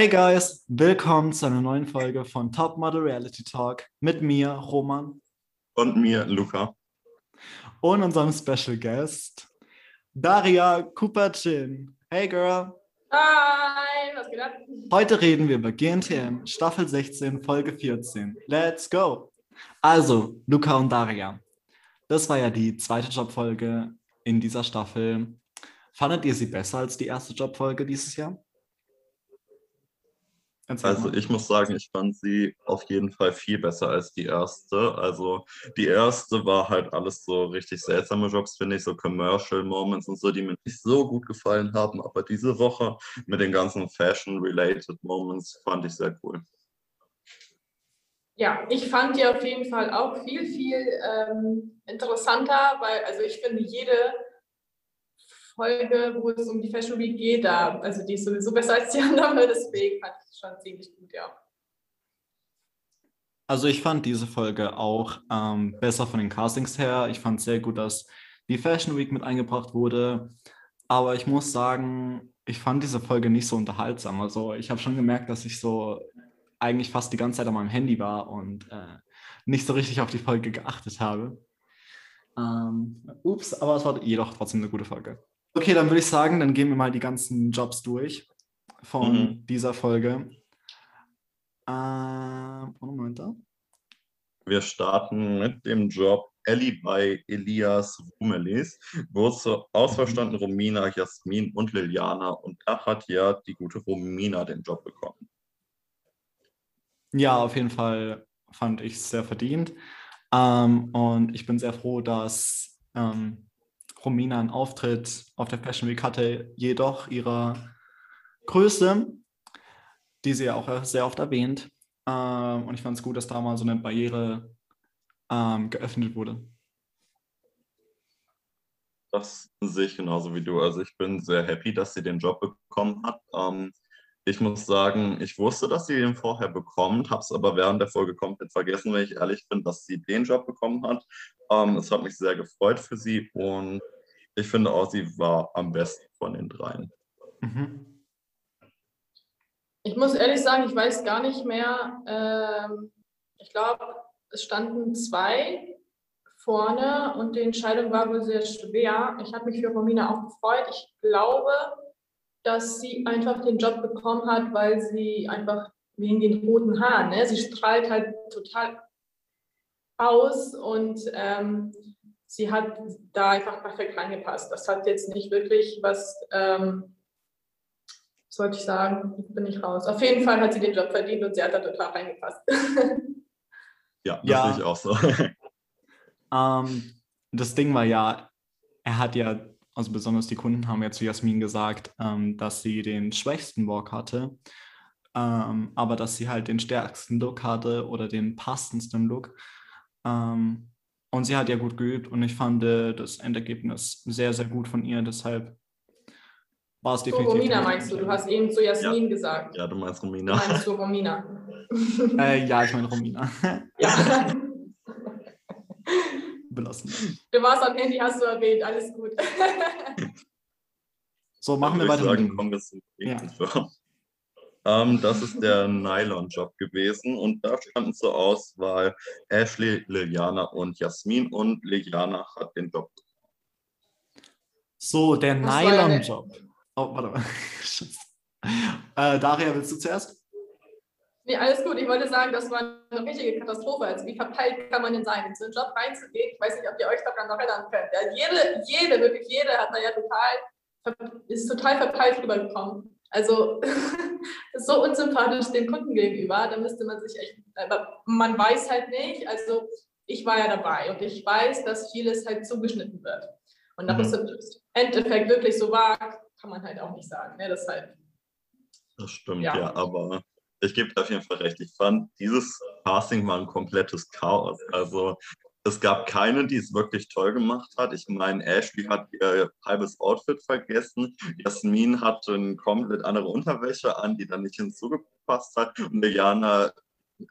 Hey guys, willkommen zu einer neuen Folge von Top Model Reality Talk mit mir, Roman. Und mir, Luca. Und unserem Special Guest, Daria Kupacin. Hey girl. Hi, was geht ab? Heute reden wir über GNTM, Staffel 16, Folge 14. Let's go! Also, Luca und Daria. Das war ja die zweite Jobfolge in dieser Staffel. Fandet ihr sie besser als die erste Jobfolge dieses Jahr? Erzähl also mal. ich muss sagen, ich fand sie auf jeden Fall viel besser als die erste. Also die erste war halt alles so richtig seltsame Jobs, finde ich, so Commercial Moments und so, die mir nicht so gut gefallen haben. Aber diese Woche mit den ganzen Fashion-related Moments fand ich sehr cool. Ja, ich fand die auf jeden Fall auch viel, viel ähm, interessanter, weil also ich finde jede Folge, wo es um die Fashion Week geht, da, also die ist sowieso besser als die andere, deswegen fand ich es schon ziemlich gut, ja. Also ich fand diese Folge auch ähm, besser von den Castings her. Ich fand sehr gut, dass die Fashion Week mit eingebracht wurde. Aber ich muss sagen, ich fand diese Folge nicht so unterhaltsam. Also ich habe schon gemerkt, dass ich so eigentlich fast die ganze Zeit an meinem Handy war und äh, nicht so richtig auf die Folge geachtet habe. Ähm, ups, aber es war jedoch trotzdem eine gute Folge. Okay, dann würde ich sagen, dann gehen wir mal die ganzen Jobs durch von mhm. dieser Folge. Äh, Moment da. Wir starten mit dem Job Ellie bei Elias Rumelis, wo zur ausverstandenen Romina, Jasmin und Liliana und da hat ja die gute Romina den Job bekommen. Ja, auf jeden Fall fand ich es sehr verdient. Ähm, und ich bin sehr froh, dass ähm, Romina einen Auftritt auf der Fashion Week hatte, jedoch ihrer Größe, die sie ja auch sehr oft erwähnt. Ähm, und ich fand es gut, dass da mal so eine Barriere ähm, geöffnet wurde. Das sehe ich genauso wie du. Also ich bin sehr happy, dass sie den Job bekommen hat. Ähm, ich muss sagen, ich wusste, dass sie den vorher bekommt, habe es aber während der Folge komplett vergessen, weil ich ehrlich bin, dass sie den Job bekommen hat. Ähm, es hat mich sehr gefreut für sie und ich finde auch, sie war am besten von den dreien. Mhm. Ich muss ehrlich sagen, ich weiß gar nicht mehr. Ähm, ich glaube, es standen zwei vorne und die Entscheidung war wohl sehr schwer. Ich habe mich für Romina auch gefreut. Ich glaube, dass sie einfach den Job bekommen hat, weil sie einfach wegen den roten Haaren, ne? sie strahlt halt total aus und ähm, sie hat da einfach perfekt reingepasst. Das hat jetzt nicht wirklich was, ähm, sollte ich sagen, bin ich raus. Auf jeden Fall hat sie den Job verdient und sie hat da total reingepasst. ja, das ja. sehe ich auch so. ähm, das Ding war ja, er hat ja also besonders die Kunden haben ja zu Jasmin gesagt, ähm, dass sie den schwächsten Walk hatte, ähm, aber dass sie halt den stärksten Look hatte oder den passendsten Look. Ähm, und sie hat ja gut geübt und ich fand äh, das Endergebnis sehr, sehr gut von ihr. Deshalb war es definitiv. Romina meinst du? Du hast eben zu Jasmin ja. gesagt. Ja, du meinst Romina. Du meinst du Romina? äh, ja, ich meine Romina. ja. belassen. Du warst am Handy, hast du erwähnt, alles gut. so, machen wir weiter. Sagen, kommen wir zum ja. Ähm, das ist der Nylon-Job gewesen und da standen zur Auswahl Ashley, Liliana und Jasmin und Liliana hat den Job. So, der Nylon-Job. Oh, warte mal. äh, Daria, willst du zuerst? Nee, alles gut. Ich wollte sagen, das war eine richtige Katastrophe. Also wie verpeilt kann man denn sein, in so einen Job reinzugehen? Ich weiß nicht, ob ihr euch daran noch erinnern könnt. Ja, jede, jede, wirklich jede hat da ja total, ist total verpeilt rübergekommen. Also so unsympathisch dem Kunden gegenüber, da müsste man sich echt, aber man weiß halt nicht, also ich war ja dabei und ich weiß, dass vieles halt zugeschnitten wird. Und mhm. es im Endeffekt wirklich so war, kann man halt auch nicht sagen. Ne? Deshalb. Das stimmt, ja, ja aber ich gebe auf jeden Fall recht. Ich fand, dieses Casting war ein komplettes Chaos. Also es gab keine, die es wirklich toll gemacht hat. Ich meine, Ashley hat ihr halbes Outfit vergessen. Jasmin hatte eine komplett andere Unterwäsche an, die dann nicht hinzugepasst hat. Und Diana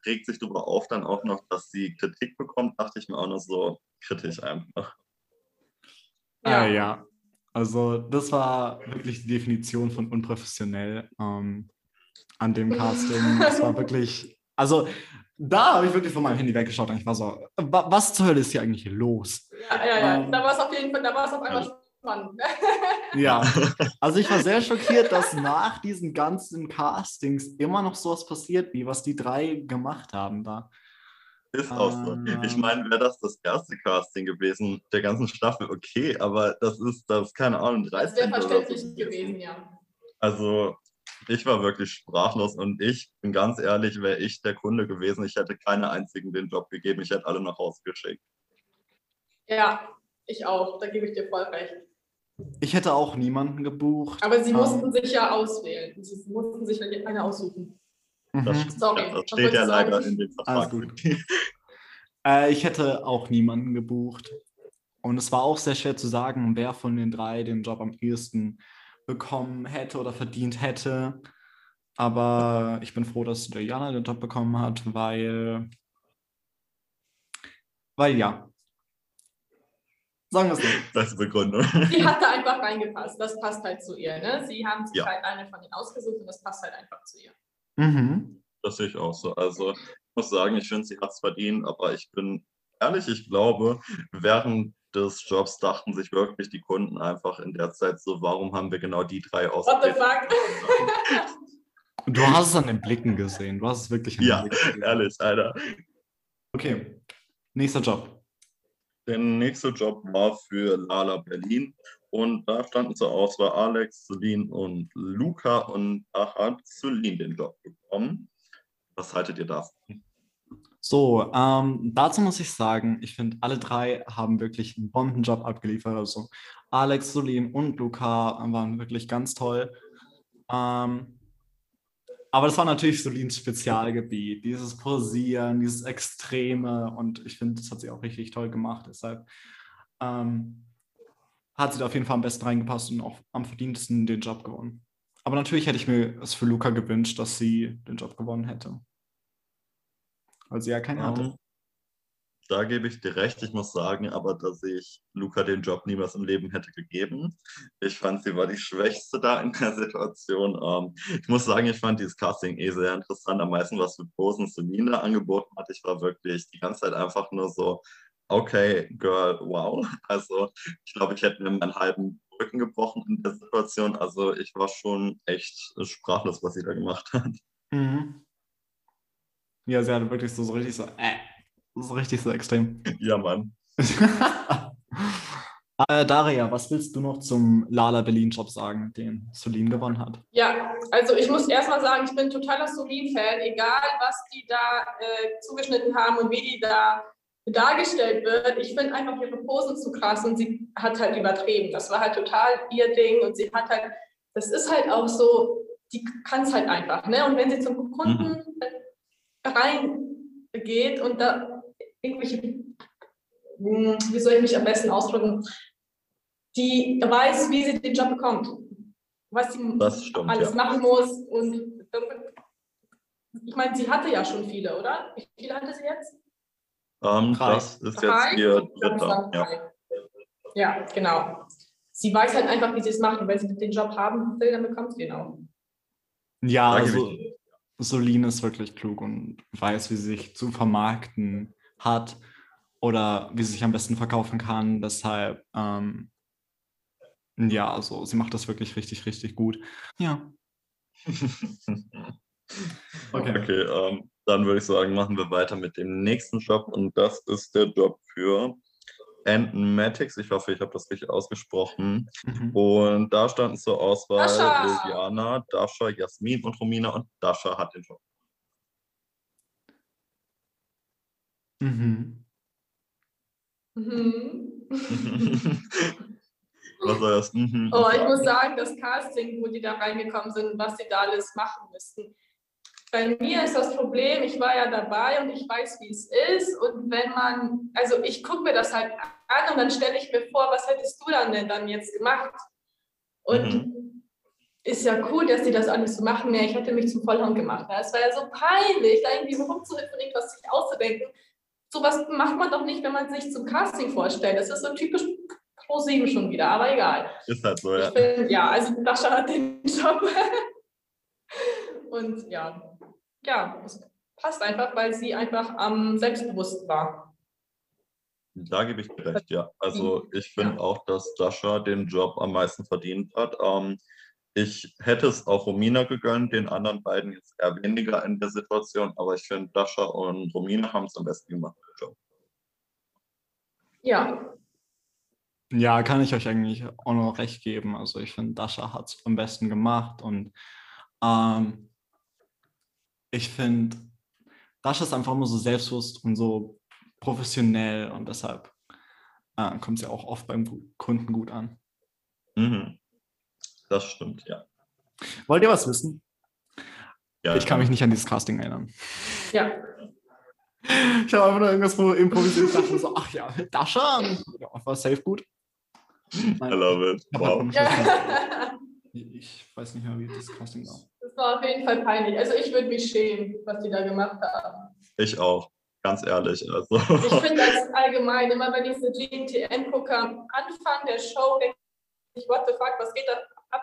regt sich darüber auf dann auch noch, dass sie Kritik bekommt, dachte ich mir auch noch so kritisch einfach. Ja, äh, ja. Also das war wirklich die Definition von unprofessionell. Ähm, an dem Casting. Es war wirklich, also da habe ich wirklich von meinem Handy weggeschaut und ich war so, was zur Hölle ist hier eigentlich los? Ja, ja, ja. Ähm, da war es auf jeden Fall, da war es auf einmal ja. spannend. ja, also ich war sehr schockiert, dass nach diesen ganzen Castings immer noch sowas passiert, wie was die drei gemacht haben da. Ist auch so. Ich ähm. meine, wäre das das erste Casting gewesen der ganzen Staffel, okay, aber das ist, das ist keine Ahnung, 13. Das wäre verständlich gewesen, ja. Also, ich war wirklich sprachlos und ich bin ganz ehrlich, wäre ich der Kunde gewesen, ich hätte keine einzigen den Job gegeben, ich hätte alle nach Hause geschickt. Ja, ich auch, da gebe ich dir voll recht. Ich hätte auch niemanden gebucht. Aber sie um, mussten ähm. sich ja auswählen. Sie mussten sich eine aussuchen. Das, mhm. Sorry, das steht ja leider in dem Vertrag. äh, ich hätte auch niemanden gebucht. Und es war auch sehr schwer zu sagen, wer von den drei den Job am ehesten bekommen hätte oder verdient hätte. Aber ich bin froh, dass Diana den Job bekommen hat, weil, weil ja. Sagen wir es so. Das ist Begründung. Sie hat da einfach reingepasst. Das passt halt zu ihr. Ne? Sie haben sich ja. halt eine von denen ausgesucht und das passt halt einfach zu ihr. Mhm. Das sehe ich auch so. Also ich muss sagen, ich finde, sie hat es verdient, aber ich bin ehrlich, ich glaube, während des Jobs dachten sich wirklich die Kunden einfach in der Zeit so, warum haben wir genau die drei ausgewählt? What the fuck? Du hast es an den Blicken gesehen. Du hast es wirklich an den ja, Blicken gesehen. ehrlich, Alter. Okay, nächster Job. Der nächste Job war für Lala Berlin und da standen zur Auswahl Alex, Celine und Luca und da hat Celine den Job bekommen. Was haltet ihr davon? So, ähm, dazu muss ich sagen, ich finde, alle drei haben wirklich einen Bombenjob abgeliefert. Also Alex, Solim und Luca waren wirklich ganz toll. Ähm, aber das war natürlich Solins Spezialgebiet, dieses Posieren, dieses Extreme und ich finde, das hat sie auch richtig toll gemacht. Deshalb ähm, hat sie da auf jeden Fall am besten reingepasst und auch am verdientesten den Job gewonnen. Aber natürlich hätte ich mir es für Luca gewünscht, dass sie den Job gewonnen hätte weil sie ja keine hatte. Da gebe ich dir recht. Ich muss sagen, aber dass ich Luca den Job niemals im Leben hätte gegeben. Ich fand, sie war die Schwächste da in der Situation. Ähm, ich muss sagen, ich fand dieses Casting eh sehr interessant. Am meisten, was für Posen Selina angeboten hat. Ich war wirklich die ganze Zeit einfach nur so, okay, Girl, wow. Also ich glaube, ich hätte mir meinen halben Rücken gebrochen in der Situation. Also ich war schon echt sprachlos, was sie da gemacht hat. Mhm. Ja, sie hatte wirklich so, so richtig so, äh, so richtig so extrem. Ja, Mann. äh, Daria, was willst du noch zum Lala Berlin-Job sagen, den Solin gewonnen hat? Ja, also ich muss erstmal sagen, ich bin totaler Solin-Fan, egal was die da äh, zugeschnitten haben und wie die da dargestellt wird. Ich finde einfach ihre Pose zu krass und sie hat halt übertrieben. Das war halt total ihr Ding und sie hat halt, das ist halt auch so, die kann es halt einfach. Ne? Und wenn sie zum Kunden mhm reingeht und da irgendwelche, hm, wie soll ich mich am besten ausdrücken, die weiß, wie sie den Job bekommt, was sie stimmt, alles ja. machen muss. Und ich meine, sie hatte ja schon viele, oder? Wie viele hatte sie jetzt? Um, ähm, das ist jetzt ihr dritter. Ja. ja, genau. Sie weiß halt einfach, wie sie es macht. Und wenn sie den Job haben will, dann bekommt sie ihn auch. Ja, also Solin ist wirklich klug und weiß, wie sie sich zu vermarkten hat oder wie sie sich am besten verkaufen kann. Deshalb, ähm, ja, also sie macht das wirklich richtig, richtig gut. Ja. okay, okay ähm, dann würde ich sagen, machen wir weiter mit dem nächsten Job und das ist der Job für Antmatics. Ich hoffe, ich habe das richtig ausgesprochen. Mhm. Und da standen zur Auswahl Dasha. Liliana, Dasha, Jasmin und Romina und Dasha hat den Job. Mhm. Mhm. was soll das? Mhm. Oh, ich muss sagen, das Casting, wo die da reingekommen sind, was sie da alles machen müssten, bei mir ist das Problem, ich war ja dabei und ich weiß, wie es ist. Und wenn man, also ich gucke mir das halt an und dann stelle ich mir vor, was hättest du dann denn dann jetzt gemacht? Und mhm. ist ja cool, dass die das alles so machen. Ja, ich hätte mich zum Vollhorn gemacht. Es war ja so peinlich, da irgendwie rumzuhüpfen und irgendwas sich auszudenken. Sowas macht man doch nicht, wenn man sich zum Casting vorstellt. Das ist so typisch Pro 7 schon wieder, aber egal. Ist halt so, ja. Find, ja, also Dasha hat den Job. Und ja, ja, es passt einfach, weil sie einfach am ähm, selbstbewusst war. Da gebe ich dir recht, ja. Also mhm. ich finde ja. auch, dass Dasha den Job am meisten verdient hat. Ähm, ich hätte es auch Romina gegönnt, den anderen beiden jetzt eher weniger in der Situation, aber ich finde, Dasha und Romina haben es am besten gemacht. Ja. Ja, kann ich euch eigentlich auch noch recht geben. Also ich finde, Dasha hat es am besten gemacht und ähm, ich finde, Dasha ist einfach immer so selbstbewusst und so professionell und deshalb äh, kommt sie auch oft beim Kunden gut an. Mhm. Das stimmt, ja. Wollt ihr was wissen? Ja, ich kann mich nicht an dieses Casting erinnern. Ja. Ich habe einfach nur irgendwas improvisiert und dachte so, ach ja, Dasha, ja, war safe gut. Nein, I love it. Wow. Ich weiß nicht mehr, wie das Casting war. War auf jeden Fall peinlich. Also ich würde mich schämen, was die da gemacht haben. Ich auch, ganz ehrlich. Also. Ich finde das allgemein, immer wenn diese GTN gucke am Anfang der Show, denke ich, what the fuck, was geht da ab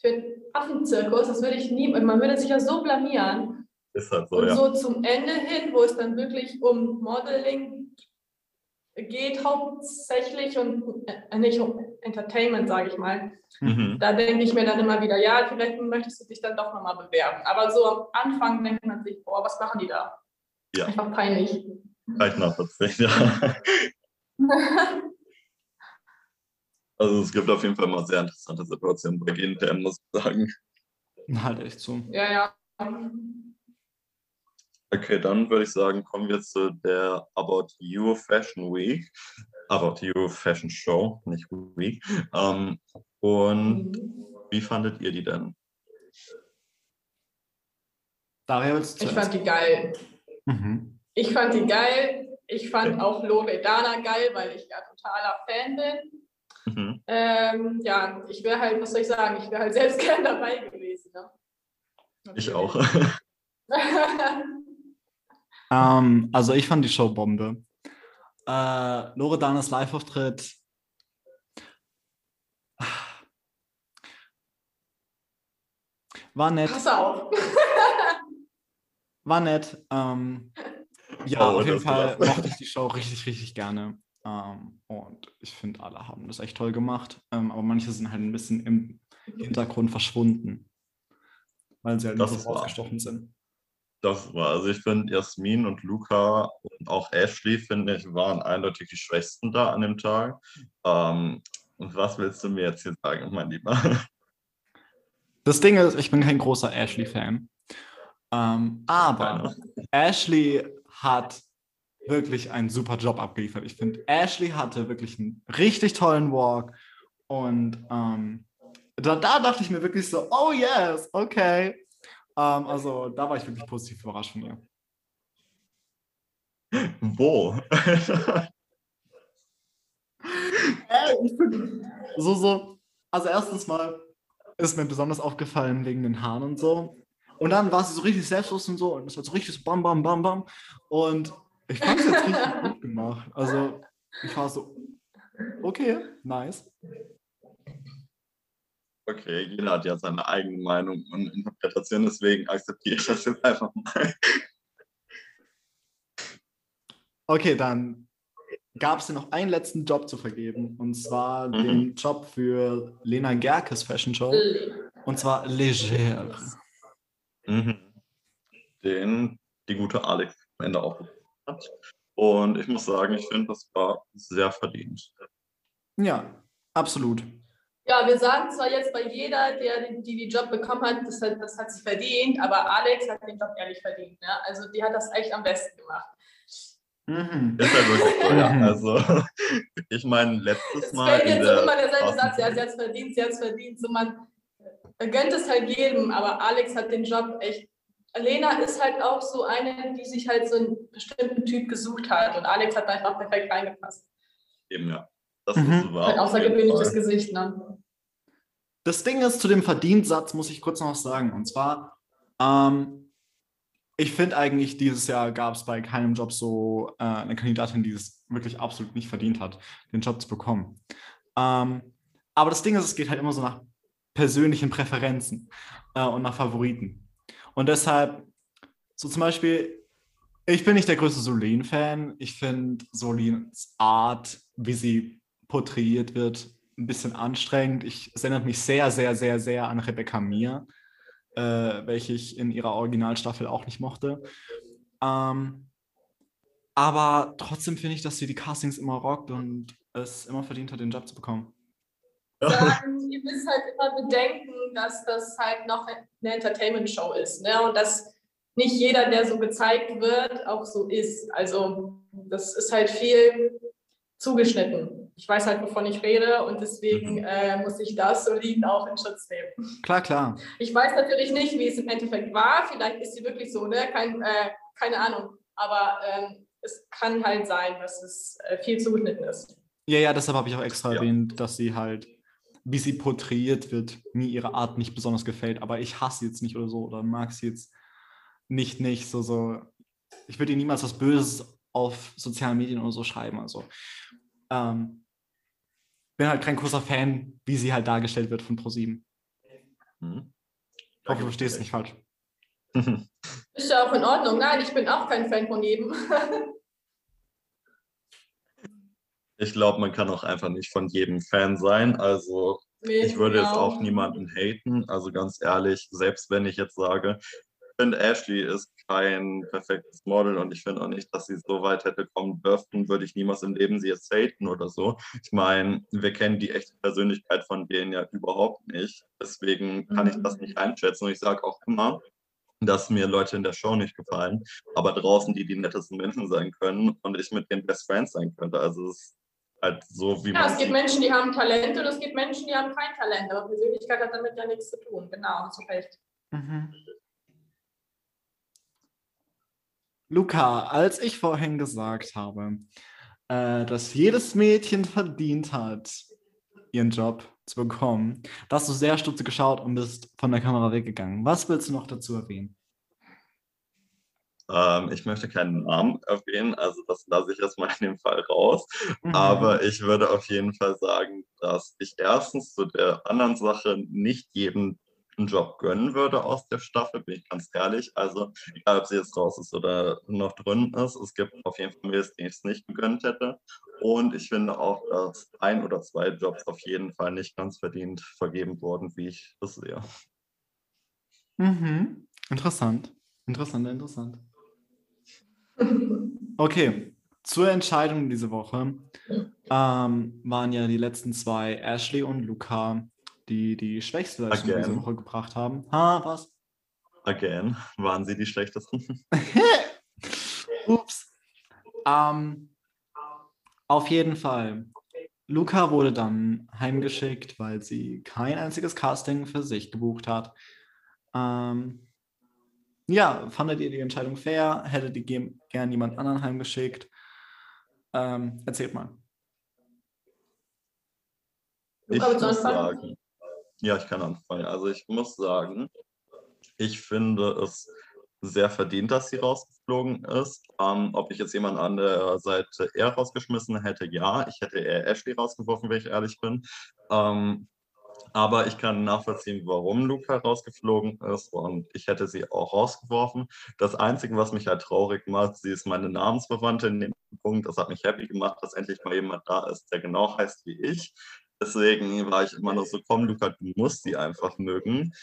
für einen Affenzirkus? Das würde ich nie, man würde sich ja so blamieren. Ist halt so, Und ja. so zum Ende hin, wo es dann wirklich um Modeling geht hauptsächlich und äh, nicht um Entertainment, sage ich mal. Mhm. Da denke ich mir dann immer wieder, ja, vielleicht möchtest du dich dann doch nochmal bewerben. Aber so am Anfang denkt man sich, boah, was machen die da? Ja. Einfach peinlich. Vielleicht nachvollziehen, ja. also es gibt auf jeden Fall mal sehr interessante Situationen bei GNTM, muss ich sagen. Halt echt so. Ja, ja. Okay, dann würde ich sagen, kommen wir zu der About You Fashion Week. About You Fashion Show, nicht Week. Ähm, und mhm. wie fandet ihr die denn? Daria, ich fand die geil. Mhm. Ich fand die geil. Ich fand okay. auch Loredana geil, weil ich ja totaler Fan bin. Mhm. Ähm, ja, ich wäre halt, was soll ich sagen, ich wäre halt selbst gern dabei gewesen. Ne? Ich auch. Ähm, also ich fand die Show Bombe. Äh, Loredanas Live-Auftritt. War nett. Pass auf. War nett. Ähm, ja, oh, auf jeden Fall mochte ich die Show richtig, richtig gerne. Ähm, und ich finde, alle haben das echt toll gemacht. Ähm, aber manche sind halt ein bisschen im Hintergrund verschwunden. Weil sie halt das nicht so rausgestochen sind. Das war, also ich finde, Jasmin und Luca und auch Ashley, finde ich, waren eindeutig die Schwächsten da an dem Tag. Ähm, und was willst du mir jetzt hier sagen, mein Lieber? Das Ding ist, ich bin kein großer Ashley-Fan. Ähm, aber Ashley hat wirklich einen super Job abgeliefert. Ich finde, Ashley hatte wirklich einen richtig tollen Walk. Und ähm, da, da dachte ich mir wirklich so, oh yes, okay, ähm, also da war ich wirklich positiv überrascht von ihr. Wo? so, so, also erstens mal ist mir besonders aufgefallen wegen den Haaren und so. Und dann war sie so richtig selbstlos und so und es war so richtig so bam, bam, bam, bam. Und ich fand es jetzt richtig gut gemacht. Also ich war so, okay, nice. Okay, jeder hat ja seine eigene Meinung und Interpretation, deswegen akzeptiere ich das jetzt einfach mal. Okay, dann gab es noch einen letzten Job zu vergeben und zwar mhm. den Job für Lena Gerkes Fashion Show und zwar Leger. Mhm. Den die gute Alex am Ende auch hat. Und ich muss sagen, ich finde, das war sehr verdient. Ja, absolut. Ja, wir sagen zwar jetzt bei jeder, der die, die Job bekommen hat, das hat, das hat sie verdient, aber Alex hat den Job ehrlich verdient. Ne? Also die hat das echt am besten gemacht. Mhm. Ist ja wirklich so, ja. Also, ich meine, letztes Mal. Es fällt jetzt immer derselbe Satz, ja, sie hat es verdient, sie hat es verdient. So, man gönnt es halt jedem, aber Alex hat den Job echt. Lena ist halt auch so eine, die sich halt so einen bestimmten Typ gesucht hat und Alex hat da einfach perfekt reingepasst. Eben, ja. Das mhm. ist wahr. Ein außergewöhnliches Gesicht, ne? Das Ding ist, zu dem Verdienstsatz muss ich kurz noch was sagen. Und zwar, ähm, ich finde eigentlich, dieses Jahr gab es bei keinem Job so äh, eine Kandidatin, die es wirklich absolut nicht verdient hat, den Job zu bekommen. Ähm, aber das Ding ist, es geht halt immer so nach persönlichen Präferenzen äh, und nach Favoriten. Und deshalb, so zum Beispiel, ich bin nicht der größte Solin-Fan. Ich finde Solins Art, wie sie porträtiert wird, ein bisschen anstrengend. Ich, es erinnert mich sehr, sehr, sehr, sehr an Rebecca Mir, äh, welche ich in ihrer Originalstaffel auch nicht mochte. Ähm, aber trotzdem finde ich, dass sie die Castings immer rockt und es immer verdient hat, den Job zu bekommen. Ja, ihr müsst halt immer bedenken, dass das halt noch eine Entertainment-Show ist. Ne? Und dass nicht jeder, der so gezeigt wird, auch so ist. Also das ist halt viel zugeschnitten. Ich weiß halt, wovon ich rede und deswegen mhm. äh, muss ich das solid auch in Schutz nehmen. Klar, klar. Ich weiß natürlich nicht, wie es im Endeffekt war. Vielleicht ist sie wirklich so, ne? Kein, äh, keine Ahnung. Aber ähm, es kann halt sein, dass es äh, viel zugeschnitten ist. Ja, ja, deshalb habe ich auch extra ja. erwähnt, dass sie halt, wie sie porträtiert wird, mir ihre Art nicht besonders gefällt. Aber ich hasse sie jetzt nicht oder so oder mag sie jetzt nicht, nicht so, so. Ich würde ihr niemals was Böses auf sozialen Medien oder so schreiben. Also ähm, bin halt kein großer Fan, wie sie halt dargestellt wird von ProSieben. Hm. Ich hoffe, du verstehst es nicht falsch. Ist ja auch in Ordnung. Nein, ich bin auch kein Fan von jedem. ich glaube, man kann auch einfach nicht von jedem Fan sein. Also nee, ich würde genau. jetzt auch niemanden haten. Also ganz ehrlich, selbst wenn ich jetzt sage, finde, Ashley ist kein perfektes Model und ich finde auch nicht, dass sie so weit hätte kommen dürfen, würde ich niemals im Leben sie jetzt haten oder so. Ich meine, wir kennen die echte Persönlichkeit von denen ja überhaupt nicht. Deswegen kann ich das mhm. nicht einschätzen und ich sage auch immer, dass mir Leute in der Show nicht gefallen, aber draußen die die nettesten Menschen sein können und ich mit den Best Friends sein könnte. Also es ist halt so, wie ja, man. Ja, es gibt Menschen, die haben Talent und es gibt Menschen, die haben kein Talent. Aber Persönlichkeit hat damit ja nichts zu tun. Genau, du recht. Mhm. Luca, als ich vorhin gesagt habe, äh, dass jedes Mädchen verdient hat, ihren Job zu bekommen, da hast du sehr stutzig geschaut und bist von der Kamera weggegangen. Was willst du noch dazu erwähnen? Ähm, ich möchte keinen Namen erwähnen, also das lasse ich erstmal in dem Fall raus. Mhm. Aber ich würde auf jeden Fall sagen, dass ich erstens zu der anderen Sache nicht jedem einen Job gönnen würde aus der Staffel, bin ich ganz ehrlich. Also, egal ob sie jetzt raus ist oder noch drin ist, es gibt auf jeden Fall Mädels, denen ich es nicht gegönnt hätte. Und ich finde auch, dass ein oder zwei Jobs auf jeden Fall nicht ganz verdient vergeben wurden, wie ich es sehe. Mhm. Interessant. Interessant, interessant. Okay, zur Entscheidung diese Woche ähm, waren ja die letzten zwei, Ashley und Luca, die die schwächste Leistung Again. diese Woche gebracht haben. Ha, was? Again, waren sie die schlechtesten? Ups. Ähm, auf jeden Fall. Luca wurde dann heimgeschickt, weil sie kein einziges Casting für sich gebucht hat. Ähm, ja, fandet ihr die Entscheidung fair? Hättet ihr gern jemand anderen heimgeschickt? Ähm, erzählt mal. Ich muss sagen, ja, ich kann anfangen. Also ich muss sagen, ich finde es sehr verdient, dass sie rausgeflogen ist. Ähm, ob ich jetzt jemanden an der Seite eher rausgeschmissen hätte, ja. Ich hätte eher Ashley rausgeworfen, wenn ich ehrlich bin. Ähm, aber ich kann nachvollziehen, warum Luca rausgeflogen ist und ich hätte sie auch rausgeworfen. Das Einzige, was mich halt traurig macht, sie ist meine Namensverwandte in dem Punkt. Das hat mich happy gemacht, dass endlich mal jemand da ist, der genau heißt wie ich. Deswegen war ich immer noch so, komm, Luca, du musst sie einfach mögen.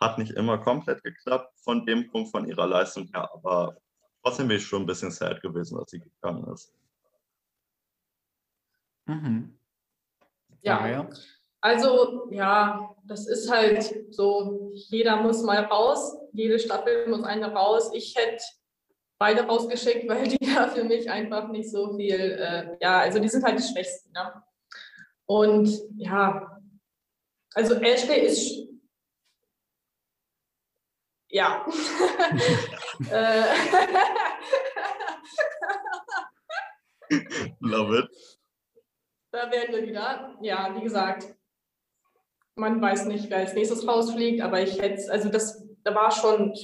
Hat nicht immer komplett geklappt von dem Punkt von ihrer Leistung her, aber trotzdem bin ich schon ein bisschen sad gewesen, dass sie gegangen ist. Mhm. Ja. ja. Also, ja, das ist halt so, jeder muss mal raus, jede Staffel muss eine raus. Ich hätte beide rausgeschickt, weil die da für mich einfach nicht so viel, äh, ja, also die sind halt die Schwächsten. Ne? Und ja, also Ashley ist ja. Äh. Love it. Da werden wir wieder. Ja, wie gesagt, man weiß nicht, wer als nächstes rausfliegt, aber ich hätte, also das, da war schon,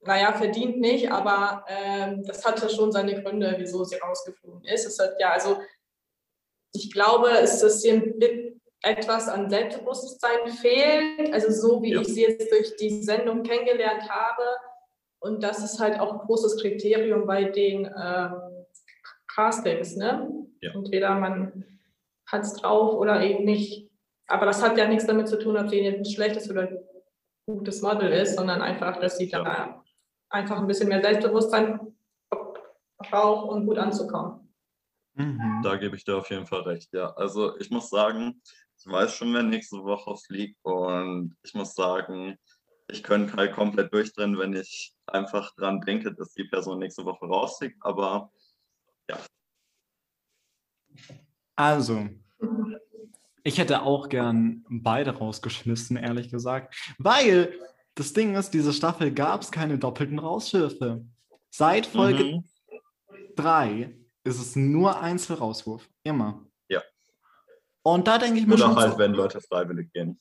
naja, verdient nicht, aber ähm, das hatte schon seine Gründe, wieso sie rausgeflogen ist. Es hat ja, also ich glaube, es ist ein etwas an Selbstbewusstsein fehlt. Also so wie ja. ich sie jetzt durch die Sendung kennengelernt habe. Und das ist halt auch ein großes Kriterium bei den ähm, Castings. Ne? Ja. Entweder man hat es drauf oder eben nicht. Aber das hat ja nichts damit zu tun, ob sie ein schlechtes oder gutes Model ist, sondern einfach, dass sie ja. da einfach ein bisschen mehr Selbstbewusstsein braucht, um gut anzukommen. Mhm. Da gebe ich dir auf jeden Fall recht, ja. Also ich muss sagen, ich weiß schon, wer nächste Woche fliegt und ich muss sagen, ich könnte halt komplett durchdrehen, wenn ich einfach dran denke, dass die Person nächste Woche rausfliegt, aber ja. Also, ich hätte auch gern beide rausgeschmissen, ehrlich gesagt, weil das Ding ist, diese Staffel gab es keine doppelten Rausschiffe. Seit Folge 3 mhm. Ist es nur Einzelrauswurf. Immer. Ja. Und da denke ich mir Oder schon. Oder halt, so, wenn Leute freiwillig gehen.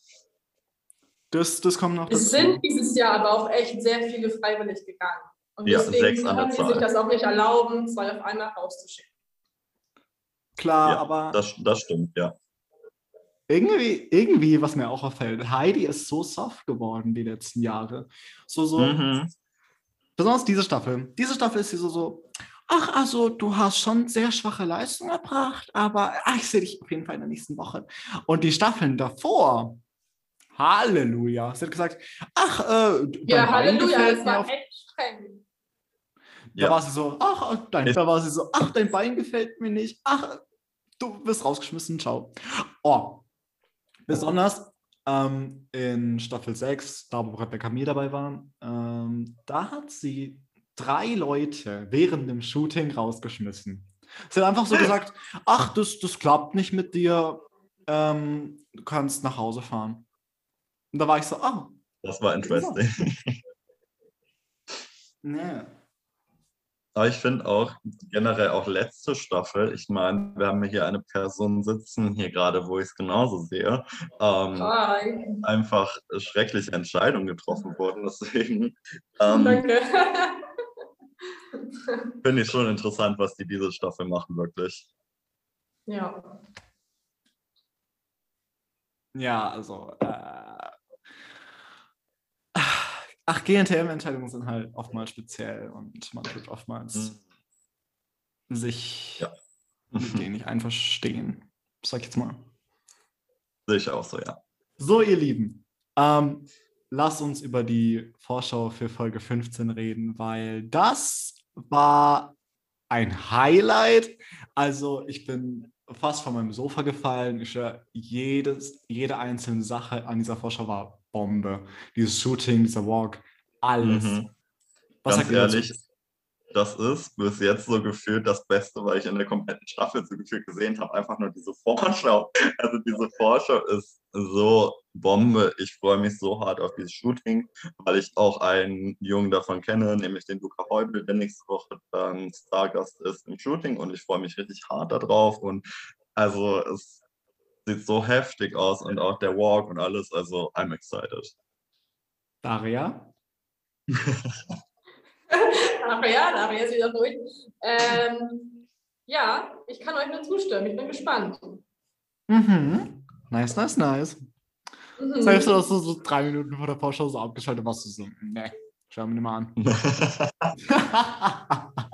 Das, das kommt noch dazu. Es sind dieses Jahr aber auch echt sehr viele freiwillig gegangen. Und ja, deswegen können sie sich das auch nicht erlauben, zwei auf einmal rauszuschicken. Klar, ja, aber. Das, das stimmt, ja. Irgendwie, irgendwie, was mir auch auffällt, Heidi ist so soft geworden die letzten Jahre. So, so. Mhm. Besonders diese Staffel. Diese Staffel ist sie so, so, ach, also du hast schon sehr schwache Leistung erbracht, aber ach, ich sehe dich auf jeden Fall in der nächsten Woche. Und die Staffeln davor, Halleluja. Sie hat gesagt, ach, äh, ja, Halleluja, das war echt streng. Da ja. war sie so, ach, dein, da war sie so, ach, dein Bein gefällt mir nicht, ach, du wirst rausgeschmissen, ciao. Oh, besonders ähm, in Staffel 6, da wo Rebecca Mir dabei war, ähm, da hat sie drei Leute während dem Shooting rausgeschmissen. Sie hat einfach so gesagt, ach, das, das klappt nicht mit dir, ähm, du kannst nach Hause fahren. Und da war ich so, ah. Oh, das war interesting. Ja. Aber ich finde auch generell auch letzte Staffel, ich meine, wir haben hier eine Person sitzen, hier gerade, wo ich es genauso sehe, ähm, einfach schreckliche Entscheidungen getroffen wurden. Deswegen ähm, Danke. finde ich schon interessant, was die diese Staffel machen, wirklich. Ja. Ja, also äh, Ach, GNTM-Entscheidungen sind halt oftmals speziell und man tut oftmals mhm. sich ja. mit denen nicht einverstehen. Sag ich jetzt mal. Sehe ich auch so, ja. So, ihr Lieben, ähm, lasst uns über die Vorschau für Folge 15 reden, weil das war ein Highlight. Also, ich bin fast von meinem Sofa gefallen. Ich, jedes, jede einzelne Sache an dieser Vorschau war Bombe. Dieses Shooting, dieser Walk, alles. Mhm. Was Ganz ehrlich, das ist bis jetzt so gefühlt das Beste, weil ich in der kompletten Staffel so gefühlt gesehen habe. Einfach nur diese Vorschau. Also diese Vorschau ist so Bombe. Ich freue mich so hart auf dieses Shooting, weil ich auch einen Jungen davon kenne, nämlich den Luca Heubel, der nächste Woche dann Stargast ist im Shooting und ich freue mich richtig hart darauf. Und also es sieht so heftig aus und auch der Walk und alles. Also I'm excited. Daria? Ach ja, Daria ist wieder durch. Ähm, ja, ich kann euch nur zustimmen. Ich bin gespannt. Mhm. Nice, nice, nice. Mhm. Selbst dass du so drei Minuten vor der Vorschau so abgeschaltet warst, du so, ne, schau mir nicht mal an.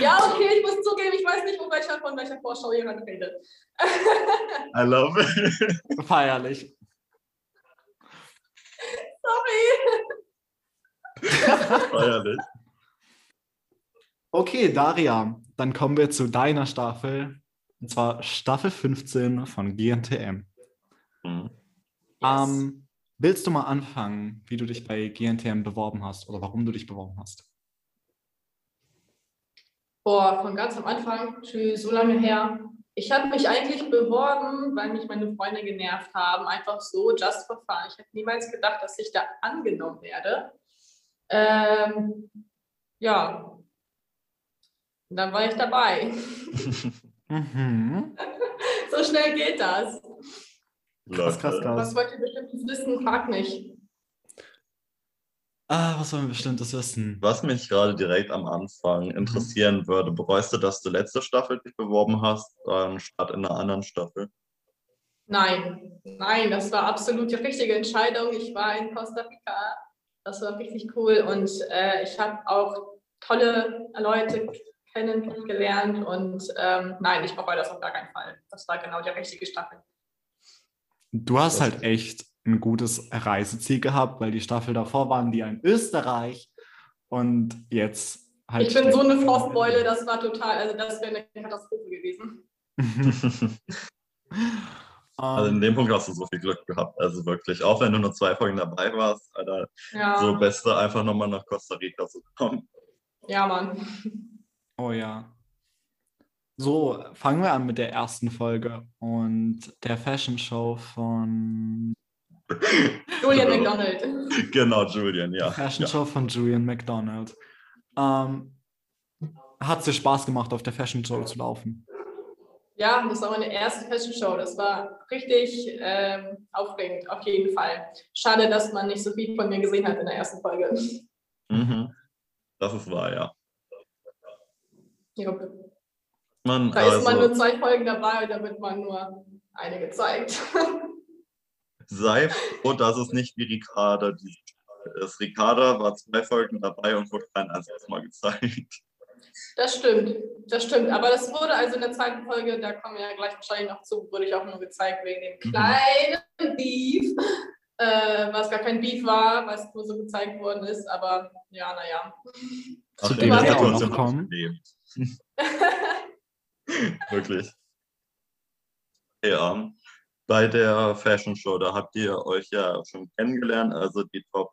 Ja, okay, ich muss zugeben, ich weiß nicht, von welcher, von welcher Vorschau ihr gerade redet. I love it. Feierlich. Sorry. Feierlich. Okay, Daria, dann kommen wir zu deiner Staffel. Und zwar Staffel 15 von GNTM. Mhm. Yes. Ähm, willst du mal anfangen, wie du dich bei GNTM beworben hast oder warum du dich beworben hast? Boah, von ganz am Anfang, tschüss, so lange her. Ich habe mich eigentlich beworben, weil mich meine Freunde genervt haben, einfach so, just for fun. Ich hätte niemals gedacht, dass ich da angenommen werde. Ähm, ja, und dann war ich dabei. mhm. so schnell geht das. Krass, krass, krass. Was wollt ihr bestimmt wissen? Frag mich. Ah, was wollen wir bestimmtes wissen? Was mich gerade direkt am Anfang mhm. interessieren mhm. würde, bereust du, dass du letzte Staffel dich beworben hast, anstatt in einer anderen Staffel? Nein, nein, das war absolut die richtige Entscheidung. Ich war in Costa Rica. Das war richtig cool und äh, ich habe auch tolle Leute kennengelernt und ähm, nein, ich bereue das auf gar keinen Fall. Das war genau die richtige Staffel. Du hast halt echt ein gutes Reiseziel gehabt, weil die Staffel davor waren die in Österreich und jetzt halt. Ich bin so eine Frostbeule, das war total, also das wäre eine Katastrophe gewesen. also in dem Punkt hast du so viel Glück gehabt, also wirklich. Auch wenn du nur zwei Folgen dabei warst, Alter, ja. so beste einfach nochmal nach Costa Rica zu kommen. Ja, Mann. Oh ja. So, fangen wir an mit der ersten Folge und der Fashion Show von Julian McDonald. Genau, Julian, ja. Die Fashion ja. Show von Julian McDonald. Ähm, hat es dir Spaß gemacht, auf der Fashion Show zu laufen? Ja, das war meine erste Fashion Show. Das war richtig ähm, aufregend, auf jeden Fall. Schade, dass man nicht so viel von mir gesehen hat in der ersten Folge. Mhm. Das ist wahr, ja. ja. Man, da also, ist man nur zwei Folgen dabei und da wird man nur eine gezeigt. sei froh, dass es nicht wie Ricarda ist. Ricarda war zwei Folgen dabei und wurde kein einziges Mal gezeigt. Das stimmt, das stimmt. Aber das wurde also in der zweiten Folge, da kommen wir ja gleich wahrscheinlich noch zu, wurde ich auch nur gezeigt wegen dem mhm. kleinen mhm. Beef, äh, was gar kein Beef war, was nur so gezeigt worden ist. Aber ja, naja. Zu dem wir auch noch kommen. Wirklich. Ja bei der Fashion Show. Da habt ihr euch ja schon kennengelernt, also die Top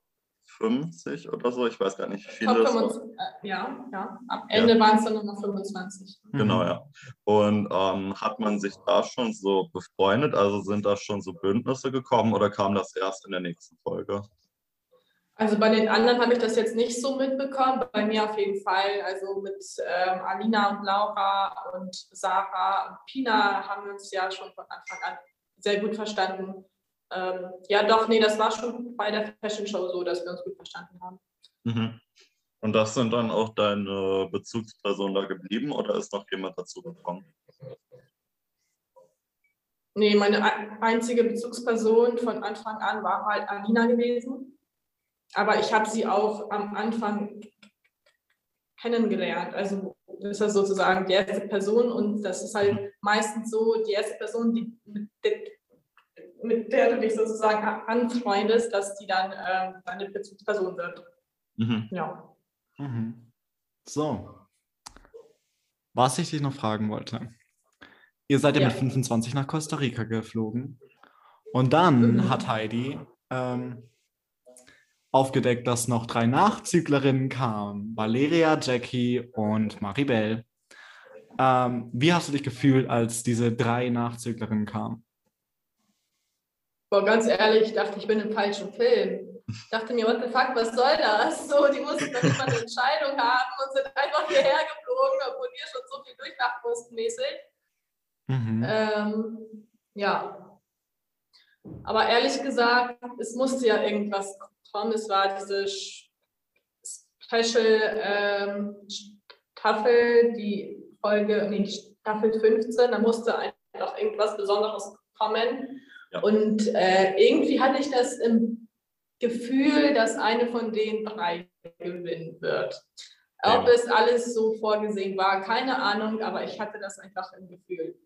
50 oder so. Ich weiß gar nicht, wie viele. Top 25, äh, ja, ja. Am Ende ja. waren es dann nur noch 25. Genau, ja. Und ähm, hat man sich da schon so befreundet? Also sind da schon so Bündnisse gekommen oder kam das erst in der nächsten Folge? Also bei den anderen habe ich das jetzt nicht so mitbekommen, bei mir auf jeden Fall. Also mit ähm, Alina und Laura und Sarah und Pina haben wir uns ja schon von Anfang an sehr gut verstanden. Ähm, ja, doch, nee, das war schon bei der Fashion Show so, dass wir uns gut verstanden haben. Mhm. Und das sind dann auch deine Bezugspersonen da geblieben oder ist noch jemand dazu gekommen? Nee, meine einzige Bezugsperson von Anfang an war halt Alina gewesen. Aber ich habe sie auch am Anfang kennengelernt. Also das ist sozusagen die erste Person und das ist halt meistens so die erste Person, die, mit, der, mit der du dich sozusagen anfreundest, dass die dann äh, deine Bezugsperson wird. Mhm. Ja. Mhm. So. Was ich dich noch fragen wollte. Ihr seid ja, ja. mit 25 nach Costa Rica geflogen. Und dann mhm. hat Heidi ähm, aufgedeckt, dass noch drei Nachzüglerinnen kamen: Valeria, Jackie und Maribel. Ähm, wie hast du dich gefühlt, als diese drei Nachzüglerinnen kamen? Boah, ganz ehrlich, ich dachte, ich bin im falschen Film. Ich dachte mir, what the fuck, was soll das? So, die mussten doch immer eine Entscheidung haben und sind einfach hierher geflogen, obwohl wir schon so viel durchmachen mussten mäßig. Mhm. Ähm, ja. Aber ehrlich gesagt, es musste ja irgendwas kommen. Es war diese Special ähm, Staffel, die Folge, nee, die Staffel 15, da musste einfach irgendwas Besonderes kommen. Ja. Und äh, irgendwie hatte ich das im Gefühl, dass eine von den drei gewinnen wird. Ob ja. es alles so vorgesehen war, keine Ahnung, aber ich hatte das einfach im Gefühl.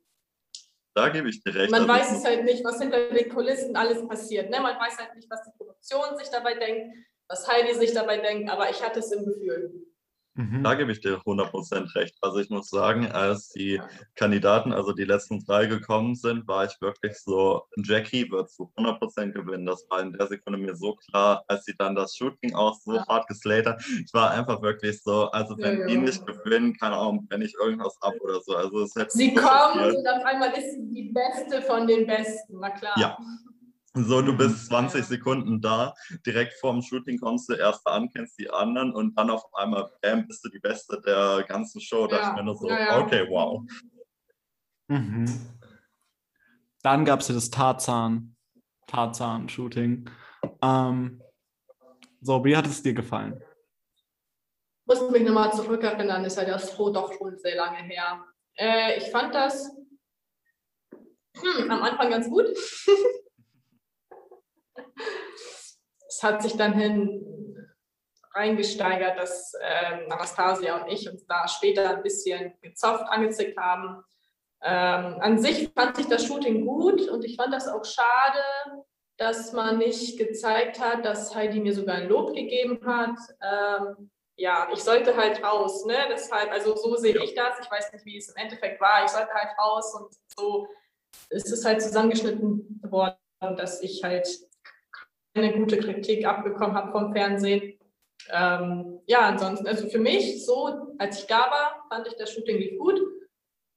Da gebe ich dir recht. Man weiß es halt nicht, was hinter den Kulissen alles passiert. Ne? Man weiß halt nicht, was die Produktion sich dabei denkt, was Heidi sich dabei denkt, aber ich hatte es im Gefühl. Mhm. Da gebe ich dir 100% recht. Also ich muss sagen, als die Kandidaten, also die letzten drei gekommen sind, war ich wirklich so, Jackie wird zu 100% gewinnen. Das war in der Sekunde mir so klar, als sie dann das Shooting auch so ja. hart geslayt hat. Ich war einfach wirklich so, also wenn ja, die nicht gewinnen, keine Ahnung, wenn ich irgendwas ab oder so. Also es hätte sie kommt und auf einmal ist sie die Beste von den Besten, na klar. Ja, so, du bist 20 Sekunden da, direkt vorm Shooting kommst du erst an, kennst die anderen und dann auf einmal, bam, bist du die Beste der ganzen Show. Da ja. ich mir nur so, ja, ja. okay, wow. Mhm. Dann gab es ja das Tarzan, Tarzan-Shooting. Ähm, so, wie hat es dir gefallen? Ich muss mich nochmal zurückerinnern, ist ja das doch schon sehr lange her. Äh, ich fand das hm, am Anfang ganz gut. es hat sich dann hin reingesteigert, dass ähm, Anastasia und ich uns da später ein bisschen gezopft angezickt haben. Ähm, an sich fand ich das Shooting gut und ich fand das auch schade, dass man nicht gezeigt hat, dass Heidi mir sogar ein Lob gegeben hat. Ähm, ja, ich sollte halt raus, ne? Deshalb, also so sehe ich das. Ich weiß nicht, wie es im Endeffekt war. Ich sollte halt raus und so ist es halt zusammengeschnitten worden, dass ich halt keine gute Kritik abbekommen habe vom Fernsehen. Ähm, ja, ansonsten, also für mich, so als ich da war, fand ich das Shooting lief gut.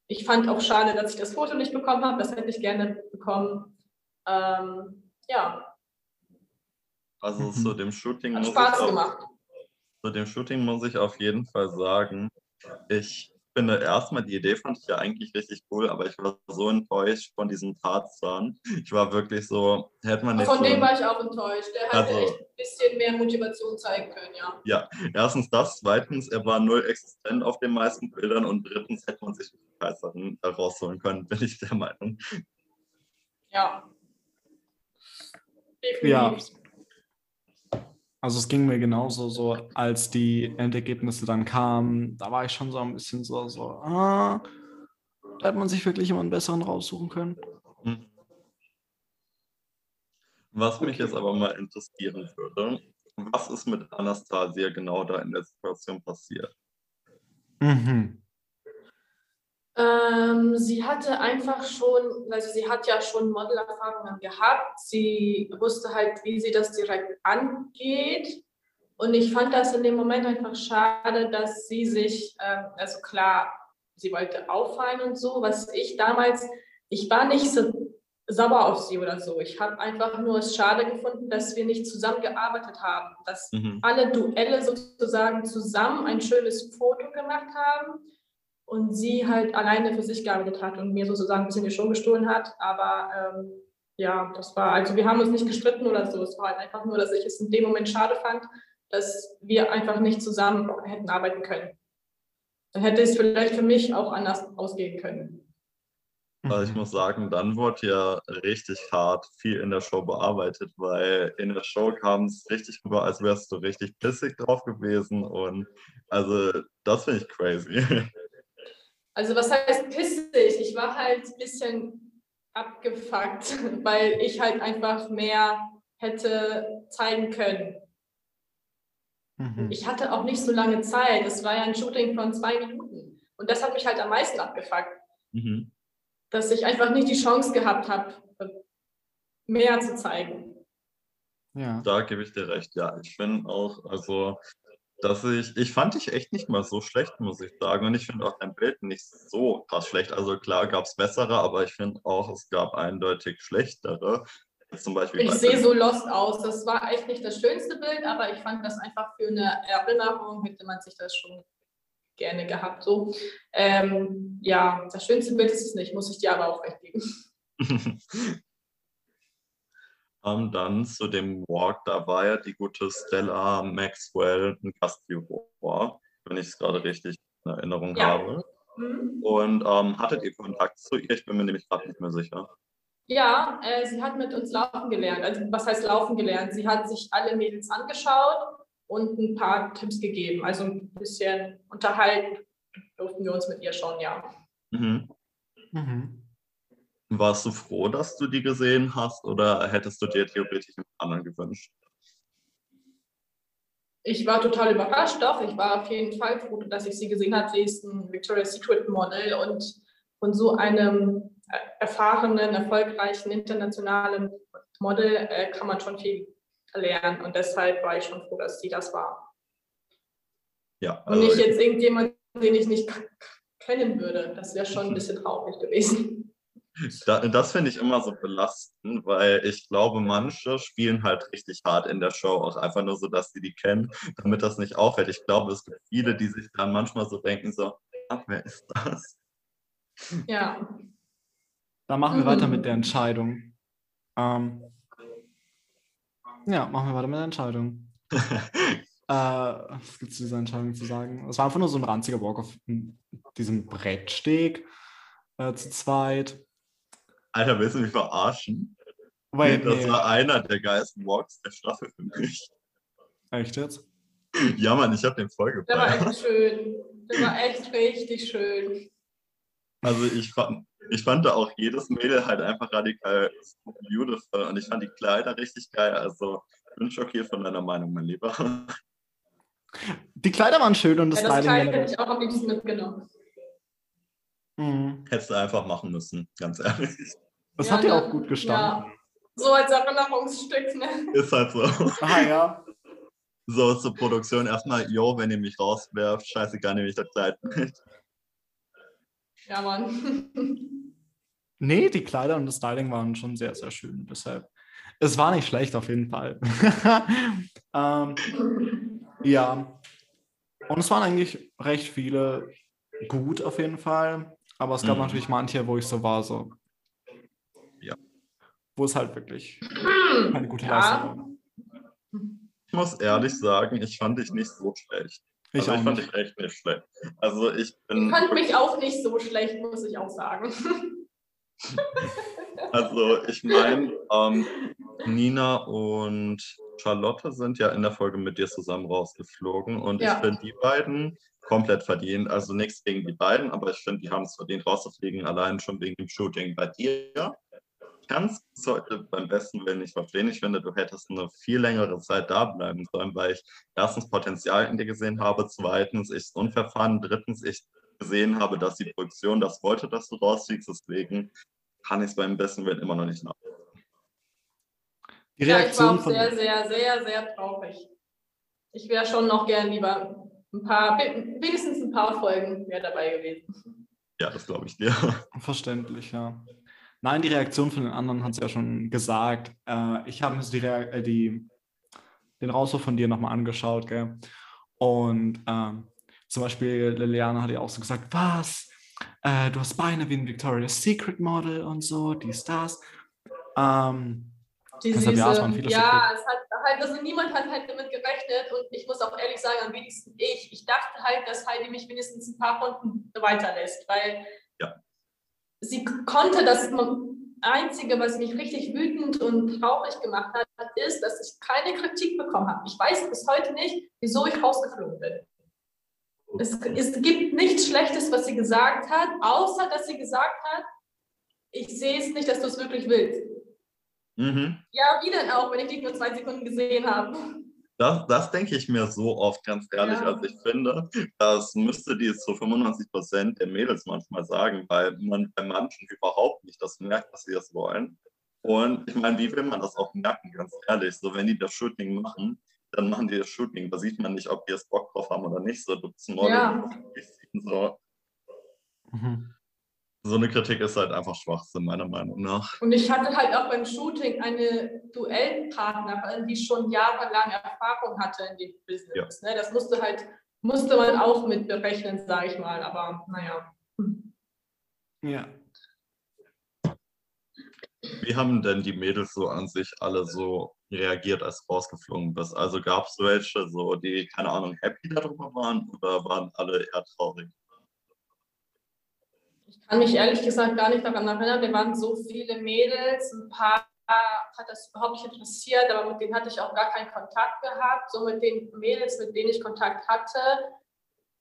Ich fand auch schade, dass ich das Foto nicht bekommen habe. Das hätte ich gerne bekommen. Ähm, ja. Also mhm. zu dem Shooting. Hat Spaß auch, gemacht. Zu dem Shooting muss ich auf jeden Fall sagen, ich finde erstmal, die Idee fand ich ja eigentlich richtig cool, aber ich war so enttäuscht von diesem Tarzan. Ich war wirklich so, hätte man nicht. Von so dem war ich auch enttäuscht. Der hätte also, echt ein bisschen mehr Motivation zeigen können, ja. Ja, erstens das, zweitens, er war null existent auf den meisten Bildern und drittens hätte man sich einen besseren rausholen können, bin ich der Meinung. Ja. Definitiv. Ja. Also es ging mir genauso so, als die Endergebnisse dann kamen, da war ich schon so ein bisschen so, so, ah, da hätte man sich wirklich immer einen besseren raussuchen können. Hm. Was mich jetzt aber mal interessieren würde, was ist mit Anastasia genau da in der Situation passiert? Mhm. Ähm, sie hatte einfach schon, also sie hat ja schon Modelerfahrungen gehabt. Sie wusste halt, wie sie das direkt angeht. Und ich fand das in dem Moment einfach schade, dass sie sich, ähm, also klar, sie wollte auffallen und so, was ich damals, ich war nicht so sauer auf sie oder so. Ich habe einfach nur es schade gefunden, dass wir nicht zusammengearbeitet haben, dass mhm. alle Duelle sozusagen zusammen ein schönes Foto gemacht haben und sie halt alleine für sich gearbeitet hat und mir sozusagen ein bisschen die Show gestohlen hat. Aber ähm, ja, das war, also wir haben uns nicht gestritten oder so. Es war halt einfach nur, dass ich es in dem Moment schade fand, dass wir einfach nicht zusammen hätten arbeiten können. Dann hätte es vielleicht für mich auch anders ausgehen können. Also ich muss sagen, dann wurde ja richtig hart viel in der Show bearbeitet, weil in der Show kam es richtig rüber, als wärst du richtig pissig drauf gewesen. Und also das finde ich crazy. Also was heißt pissig? Ich war halt ein bisschen abgefuckt, weil ich halt einfach mehr hätte zeigen können. Mhm. Ich hatte auch nicht so lange Zeit. Es war ja ein Shooting von zwei Minuten. Und das hat mich halt am meisten abgefuckt. Mhm. Dass ich einfach nicht die Chance gehabt habe, mehr zu zeigen. Ja. Da gebe ich dir recht, ja. Ich finde auch, also dass ich, ich fand dich echt nicht mal so schlecht, muss ich sagen. Und ich finde auch dein Bild nicht so krass schlecht. Also klar gab es bessere, aber ich finde auch, es gab eindeutig schlechtere. Zum Beispiel ich sehe so lost aus. Das war echt nicht das schönste Bild, aber ich fand das einfach für eine Erinnerung, hätte man sich das schon gerne gehabt. So. Ähm, ja, das schönste Bild ist es nicht, muss ich dir aber auch recht geben. ähm, dann zu dem Walk, da war ja die gute Stella Maxwell ein Gastjuror, wenn ich es gerade richtig in Erinnerung ja. habe. Mhm. Und ähm, hattet ihr Kontakt zu ihr? Ich bin mir nämlich gerade nicht mehr sicher. Ja, äh, sie hat mit uns laufen gelernt. Also was heißt laufen gelernt? Sie hat sich alle Mädels angeschaut und ein paar Tipps gegeben. Also ein bisschen unterhalten durften wir uns mit ihr schon, ja. Mhm. Mhm. Warst du froh, dass du die gesehen hast oder hättest du dir theoretisch einen anderen gewünscht? Ich war total überrascht, doch. Ich war auf jeden Fall froh, dass ich sie gesehen habe. Sie ist ein Victoria's Secret Model und von so einem äh, erfahrenen, erfolgreichen internationalen Model äh, kann man schon viel lernen. Und deshalb war ich schon froh, dass sie das war. Ja, also und nicht jetzt irgendjemand, den ich nicht kennen würde. Das wäre schon ein bisschen traurig gewesen. Da, das finde ich immer so belastend, weil ich glaube, manche spielen halt richtig hart in der Show, auch einfach nur so, dass sie die kennen, damit das nicht auffällt. Ich glaube, es gibt viele, die sich dann manchmal so denken, so, ach, wer ist das? Ja. Dann machen wir mhm. weiter mit der Entscheidung. Ähm, ja, machen wir weiter mit der Entscheidung. äh, was gibt es zu dieser Entscheidung zu sagen? Es war einfach nur so ein ranziger Walk auf diesem Brettsteg äh, zu zweit. Alter, willst du mich verarschen? Wait, das nee. war einer der geilsten Walks der Staffel für mich. Echt jetzt? Ja, Mann, ich habe den voll gefallen. Der war echt schön. Der war echt richtig schön. Also ich fand, ich fand da auch jedes Mädel halt einfach radikal beautiful und ich fand die Kleider richtig geil. Also ich bin schockiert von deiner Meinung, mein Lieber. Die Kleider waren schön und das, ja, das Kleid hätte ich auch am liebsten mitgenommen. Mhm. Hättest du einfach machen müssen, ganz ehrlich. Das ja, hat dir auch gut gestanden. Ja. So als Erinnerungsstück, ne? Ist halt so. Ah ja. So zur Produktion erstmal, yo, wenn ihr mich rauswerft, scheißegal, nehme ich das Kleid mit. Ja, Mann. nee, die Kleider und das Styling waren schon sehr, sehr schön. Deshalb, es war nicht schlecht auf jeden Fall. ähm, ja. Und es waren eigentlich recht viele gut auf jeden Fall. Aber es gab mhm. natürlich manche, wo ich so war, so. Wo es halt wirklich keine gute ja. Leistung war. Ich muss ehrlich sagen, ich fand dich nicht so schlecht. Ich, also ich fand dich echt nicht schlecht. Also ich bin. Ich fand mich auch nicht so schlecht, muss ich auch sagen. also ich meine, ähm, Nina und Charlotte sind ja in der Folge mit dir zusammen rausgeflogen und ja. ich finde die beiden komplett verdient. Also nichts gegen die beiden, aber ich finde, die haben es verdient rauszufliegen, allein schon wegen dem Shooting bei dir. Kann es heute beim besten Willen nicht verstehen. Ich finde, du hättest eine viel längere Zeit da bleiben sollen, weil ich erstens Potenzial in dir gesehen habe, zweitens ich es unfair fand, drittens ich gesehen habe, dass die Produktion das wollte, dass du rausfliegst. Deswegen kann ich es beim besten Willen immer noch nicht nachvollziehen. Die Reaktion ja, ich war auch sehr, sehr, sehr, sehr traurig. Ich wäre schon noch gern lieber ein paar, wenigstens ein paar Folgen mehr dabei gewesen. Ja, das glaube ich dir. Verständlich, ja. Nein, die Reaktion von den anderen hat es ja schon gesagt. Äh, ich habe mir die, äh, die, den Rauswurf von dir nochmal angeschaut, gell? Und ähm, zum Beispiel Liliana hat ja auch so gesagt, was? Äh, du hast Beine wie ein Victoria's Secret Model und so, die Stars. Ähm, die Deshalb, ja, es, ja es hat halt, also niemand hat halt damit gerechnet und ich muss auch ehrlich sagen, am wenigsten ich. Ich dachte halt, dass Heidi mich mindestens ein paar Runden weiterlässt, weil. Sie konnte das Einzige, was mich richtig wütend und traurig gemacht hat, ist, dass ich keine Kritik bekommen habe. Ich weiß bis heute nicht, wieso ich rausgeflogen bin. Es, es gibt nichts Schlechtes, was sie gesagt hat, außer dass sie gesagt hat, ich sehe es nicht, dass du es wirklich willst. Mhm. Ja, wie denn auch, wenn ich dich nur zwei Sekunden gesehen habe? Das, das denke ich mir so oft, ganz ehrlich. Ja. Also ich finde, das müsste die zu 95 Prozent der Mädels manchmal sagen, weil man bei manchen überhaupt nicht das merkt, dass sie das wollen. Und ich meine, wie will man das auch merken, ganz ehrlich? So, wenn die das Shooting machen, dann machen die das Shooting. Da sieht man nicht, ob die es Bock drauf haben oder nicht. So, du bist ein Model, ja. so. Mhm so eine Kritik ist halt einfach Schwachsinn, meiner Meinung nach. Und ich hatte halt auch beim Shooting eine Duellpartnerin, die schon jahrelang Erfahrung hatte in dem Business. Ja. Ne? Das musste halt, musste man auch mit berechnen, sage ich mal. Aber naja. Ja. Wie haben denn die Mädels so an sich alle so reagiert, als du rausgeflogen bist? Also gab es welche, so, die, keine Ahnung, happy darüber waren oder waren alle eher traurig? Ich kann mich ehrlich gesagt gar nicht daran erinnern. Wir waren so viele Mädels, ein paar hat das überhaupt nicht interessiert, aber mit denen hatte ich auch gar keinen Kontakt gehabt. So mit den Mädels, mit denen ich Kontakt hatte,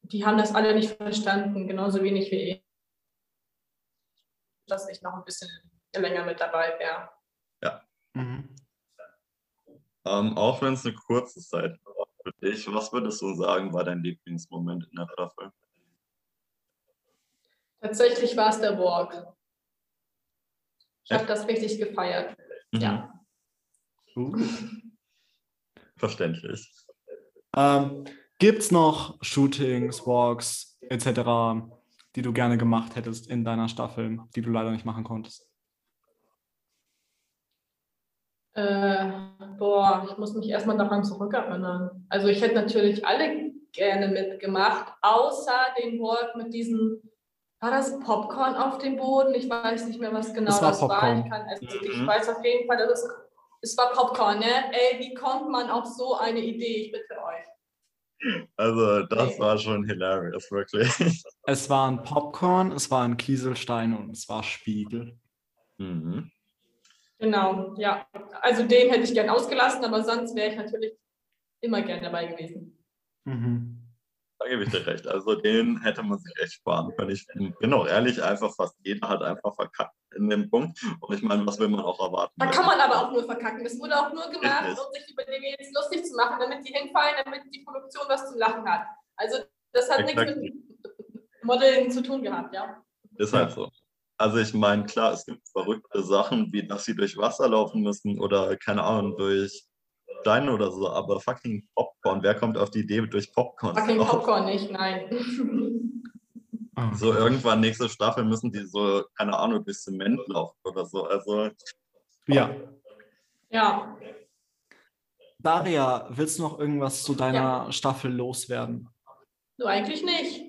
die haben das alle nicht verstanden, genauso wenig wie ich. Dass ich noch ein bisschen länger mit dabei wäre. Ja. Mhm. Ähm, auch wenn es eine kurze Zeit war für dich, was würdest du sagen, war dein Lieblingsmoment in der Staffel? Tatsächlich war es der Walk. Ich habe das richtig gefeiert. Mhm. Ja. Uh. Verständlich. Ähm, Gibt es noch Shootings, Walks etc., die du gerne gemacht hättest in deiner Staffel, die du leider nicht machen konntest? Äh, boah, ich muss mich erstmal daran zurückerinnern. Also ich hätte natürlich alle gerne mitgemacht, außer den Walk mit diesen war das Popcorn auf dem Boden? Ich weiß nicht mehr, was genau das war. Das war. Ich, kann, also ich mhm. weiß auf jeden Fall, dass es, es war Popcorn. Ne? Ey, wie kommt man auf so eine Idee? Ich bitte euch. Also, das war schon hilarious, wirklich. Es waren Popcorn, es waren Kieselsteine und es war Spiegel. Mhm. Genau, ja. Also den hätte ich gern ausgelassen, aber sonst wäre ich natürlich immer gern dabei gewesen. Mhm. Da gebe ich dir recht. Also den hätte man sich echt sparen können. Ich bin auch ehrlich, einfach fast jeder hat einfach verkackt in dem Punkt. Und ich meine, was will man auch erwarten? Da kann man aber auch nur verkacken. Das wurde auch nur gemacht, um sich über die jetzt lustig zu machen, damit die hinfallen, damit die Produktion was zum Lachen hat. Also das hat Exakt. nichts mit Modeln zu tun gehabt, ja. Ist halt so. Also ich meine, klar, es gibt verrückte Sachen, wie dass sie durch Wasser laufen müssen oder keine Ahnung, durch Steine oder so, aber fucking Popcorn, wer kommt auf die Idee durch Popcorn? Fucking Popcorn nicht, nein. So irgendwann nächste Staffel müssen die so, keine Ahnung, durch Zement laufen oder so. Also. Ja. Ja. Daria, willst du noch irgendwas zu deiner ja. Staffel loswerden? So, eigentlich nicht.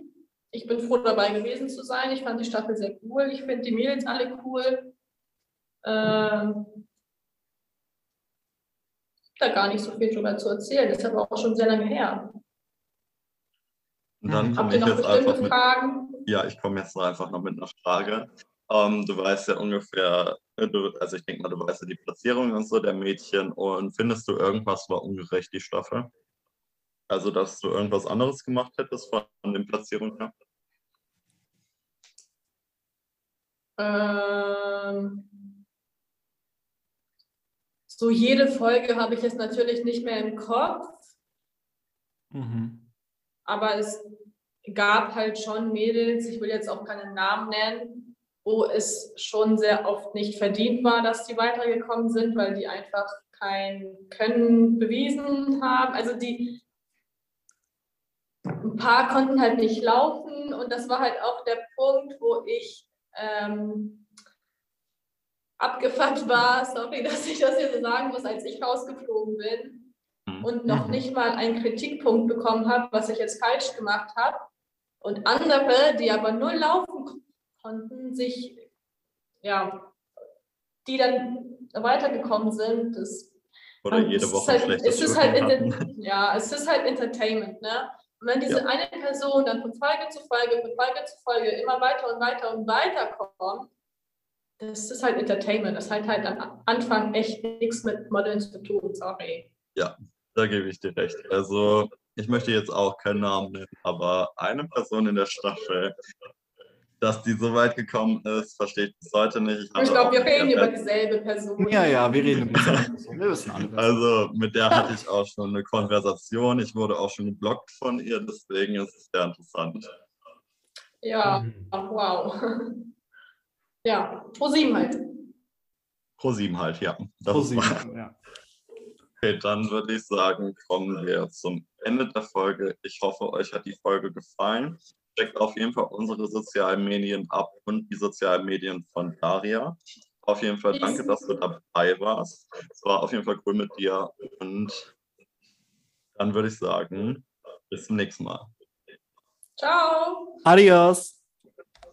Ich bin froh dabei gewesen zu sein. Ich fand die Staffel sehr cool. Ich finde die Mädels alle cool. Ähm, da gar nicht so viel drüber zu erzählen. Das ist aber auch schon sehr lange her. Und dann mhm. Habt ihr noch bestimmte Fragen? Mit, ja, ich komme jetzt einfach noch mit einer Frage. Ähm, du weißt ja ungefähr, äh, du, also ich denke mal, du weißt ja die Platzierung und so der Mädchen. Und findest du irgendwas war ungerecht, die Staffel? Also, dass du irgendwas anderes gemacht hättest von den Platzierungen her? Ähm, so jede Folge habe ich jetzt natürlich nicht mehr im Kopf. Mhm. Aber es gab halt schon Mädels, ich will jetzt auch keinen Namen nennen, wo es schon sehr oft nicht verdient war, dass die weitergekommen sind, weil die einfach kein Können bewiesen haben. Also die ein paar konnten halt nicht laufen und das war halt auch der Punkt, wo ich ähm, abgefuckt war, sorry, dass ich das hier so sagen muss, als ich rausgeflogen bin mhm. und noch mhm. nicht mal einen Kritikpunkt bekommen habe, was ich jetzt falsch gemacht habe. Und andere, die aber nur laufen konnten, sich, ja, die dann weitergekommen sind, das oder jede Woche halt, es ist halt Ja, es ist halt Entertainment, ne? Und wenn diese ja. eine Person dann von Folge zu Folge, von Folge zu Folge immer weiter und weiter und weiter kommt, das ist halt Entertainment. Das hat halt am Anfang echt nichts mit Modeln zu tun, sorry. Ja, da gebe ich dir recht. Also, ich möchte jetzt auch keinen Namen nennen, aber eine Person in der Staffel, dass die so weit gekommen ist, verstehe ich bis heute nicht. Ich, ich glaube, wir reden über dieselbe Person. Ja, ja, wir reden über dieselbe Person. Wir wissen alle. Also, mit der hatte ich auch schon eine Konversation. Ich wurde auch schon geblockt von ihr, deswegen ist es sehr interessant. Ja, mhm. wow. Ja, Pro 7 halt. Pro 7 halt, ja. Das Pro 7, ja. Okay, dann würde ich sagen, kommen wir zum Ende der Folge. Ich hoffe, euch hat die Folge gefallen. Checkt auf jeden Fall unsere sozialen Medien ab und die sozialen Medien von Daria. Auf jeden Fall danke, dass du dabei warst. Es war auf jeden Fall cool mit dir. Und dann würde ich sagen, bis zum nächsten Mal. Ciao. Adios.